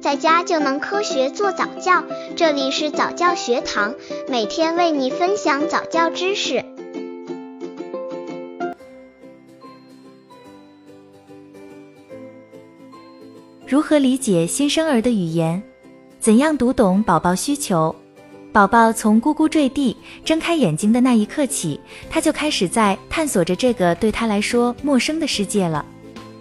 在家就能科学做早教。这里是早教学堂，每天为你分享早教知识。如何理解新生儿的语言？怎样读懂宝宝需求？宝宝从咕咕坠地、睁开眼睛的那一刻起，他就开始在探索着这个对他来说陌生的世界了。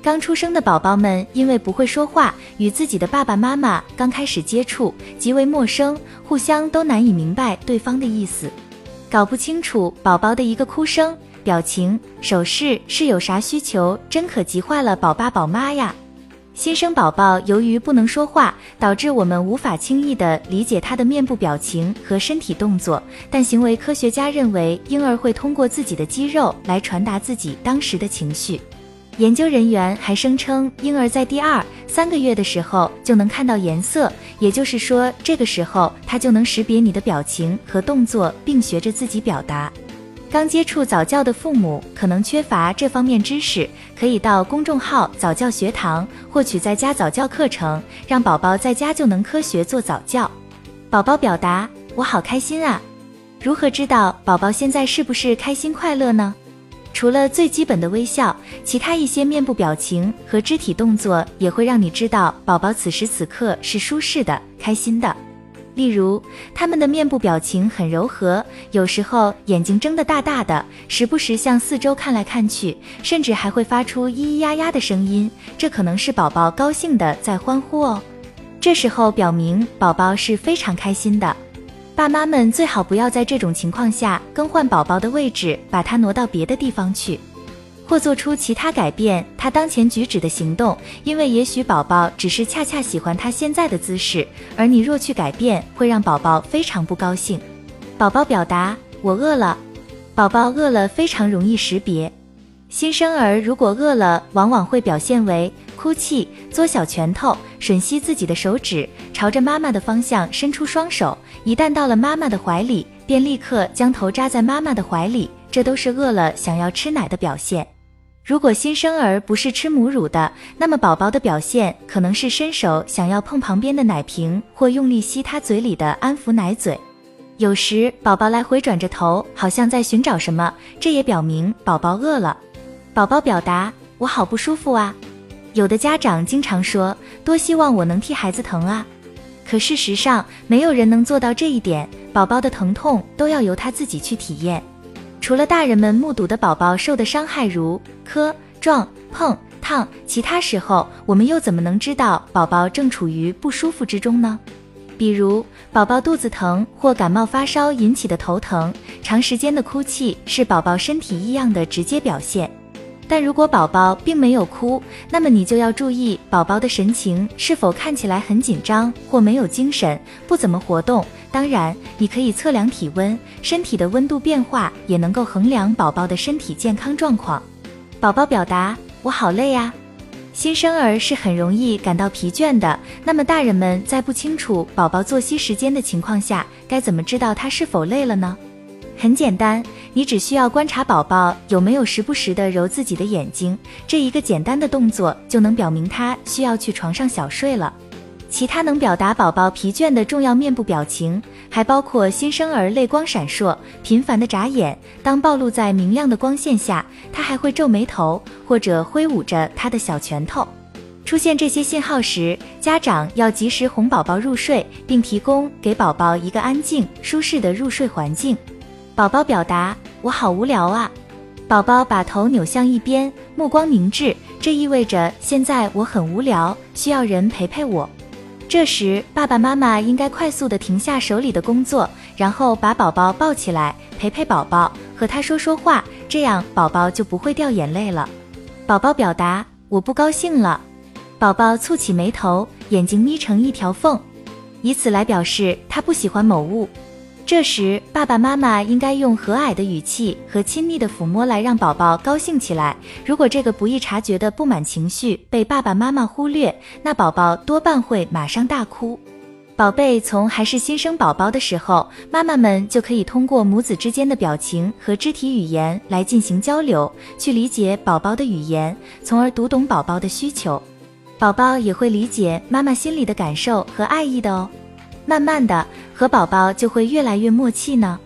刚出生的宝宝们因为不会说话，与自己的爸爸妈妈刚开始接触极为陌生，互相都难以明白对方的意思，搞不清楚宝宝的一个哭声、表情、手势是有啥需求，真可急坏了宝爸宝妈呀！新生宝宝由于不能说话，导致我们无法轻易地理解他的面部表情和身体动作，但行为科学家认为婴儿会通过自己的肌肉来传达自己当时的情绪。研究人员还声称，婴儿在第二三个月的时候就能看到颜色，也就是说，这个时候他就能识别你的表情和动作，并学着自己表达。刚接触早教的父母可能缺乏这方面知识，可以到公众号早教学堂获取在家早教课程，让宝宝在家就能科学做早教。宝宝表达：我好开心啊！如何知道宝宝现在是不是开心快乐呢？除了最基本的微笑，其他一些面部表情和肢体动作也会让你知道宝宝此时此刻是舒适的、开心的。例如，他们的面部表情很柔和，有时候眼睛睁得大大的，时不时向四周看来看去，甚至还会发出咿咿呀呀的声音，这可能是宝宝高兴的在欢呼哦。这时候表明宝宝是非常开心的。爸妈们最好不要在这种情况下更换宝宝的位置，把他挪到别的地方去，或做出其他改变他当前举止的行动，因为也许宝宝只是恰恰喜欢他现在的姿势，而你若去改变，会让宝宝非常不高兴。宝宝表达我饿了，宝宝饿了非常容易识别。新生儿如果饿了，往往会表现为哭泣、嘬小拳头、吮吸自己的手指，朝着妈妈的方向伸出双手。一旦到了妈妈的怀里，便立刻将头扎在妈妈的怀里，这都是饿了想要吃奶的表现。如果新生儿不是吃母乳的，那么宝宝的表现可能是伸手想要碰旁边的奶瓶，或用力吸他嘴里的安抚奶嘴。有时宝宝来回转着头，好像在寻找什么，这也表明宝宝饿了。宝宝表达：“我好不舒服啊。”有的家长经常说：“多希望我能替孩子疼啊。”可事实上，没有人能做到这一点。宝宝的疼痛都要由他自己去体验。除了大人们目睹的宝宝受的伤害，如磕、撞、碰、烫，其他时候我们又怎么能知道宝宝正处于不舒服之中呢？比如，宝宝肚子疼或感冒发烧引起的头疼，长时间的哭泣是宝宝身体异样的直接表现。但如果宝宝并没有哭，那么你就要注意宝宝的神情是否看起来很紧张或没有精神，不怎么活动。当然，你可以测量体温，身体的温度变化也能够衡量宝宝的身体健康状况。宝宝表达我好累呀，新生儿是很容易感到疲倦的。那么大人们在不清楚宝宝作息时间的情况下，该怎么知道他是否累了呢？很简单，你只需要观察宝宝有没有时不时的揉自己的眼睛，这一个简单的动作就能表明他需要去床上小睡了。其他能表达宝宝疲倦的重要面部表情，还包括新生儿泪光闪烁、频繁的眨眼。当暴露在明亮的光线下，他还会皱眉头或者挥舞着他的小拳头。出现这些信号时，家长要及时哄宝宝入睡，并提供给宝宝一个安静、舒适的入睡环境。宝宝表达：“我好无聊啊！”宝宝把头扭向一边，目光凝滞，这意味着现在我很无聊，需要人陪陪我。这时，爸爸妈妈应该快速的停下手里的工作，然后把宝宝抱起来，陪陪宝宝，和他说说话，这样宝宝就不会掉眼泪了。宝宝表达：“我不高兴了。”宝宝蹙起眉头，眼睛眯成一条缝，以此来表示他不喜欢某物。这时，爸爸妈妈应该用和蔼的语气和亲密的抚摸来让宝宝高兴起来。如果这个不易察觉的不满情绪被爸爸妈妈忽略，那宝宝多半会马上大哭。宝贝从还是新生宝宝的时候，妈妈们就可以通过母子之间的表情和肢体语言来进行交流，去理解宝宝的语言，从而读懂宝宝的需求。宝宝也会理解妈妈心里的感受和爱意的哦。慢慢的，和宝宝就会越来越默契呢。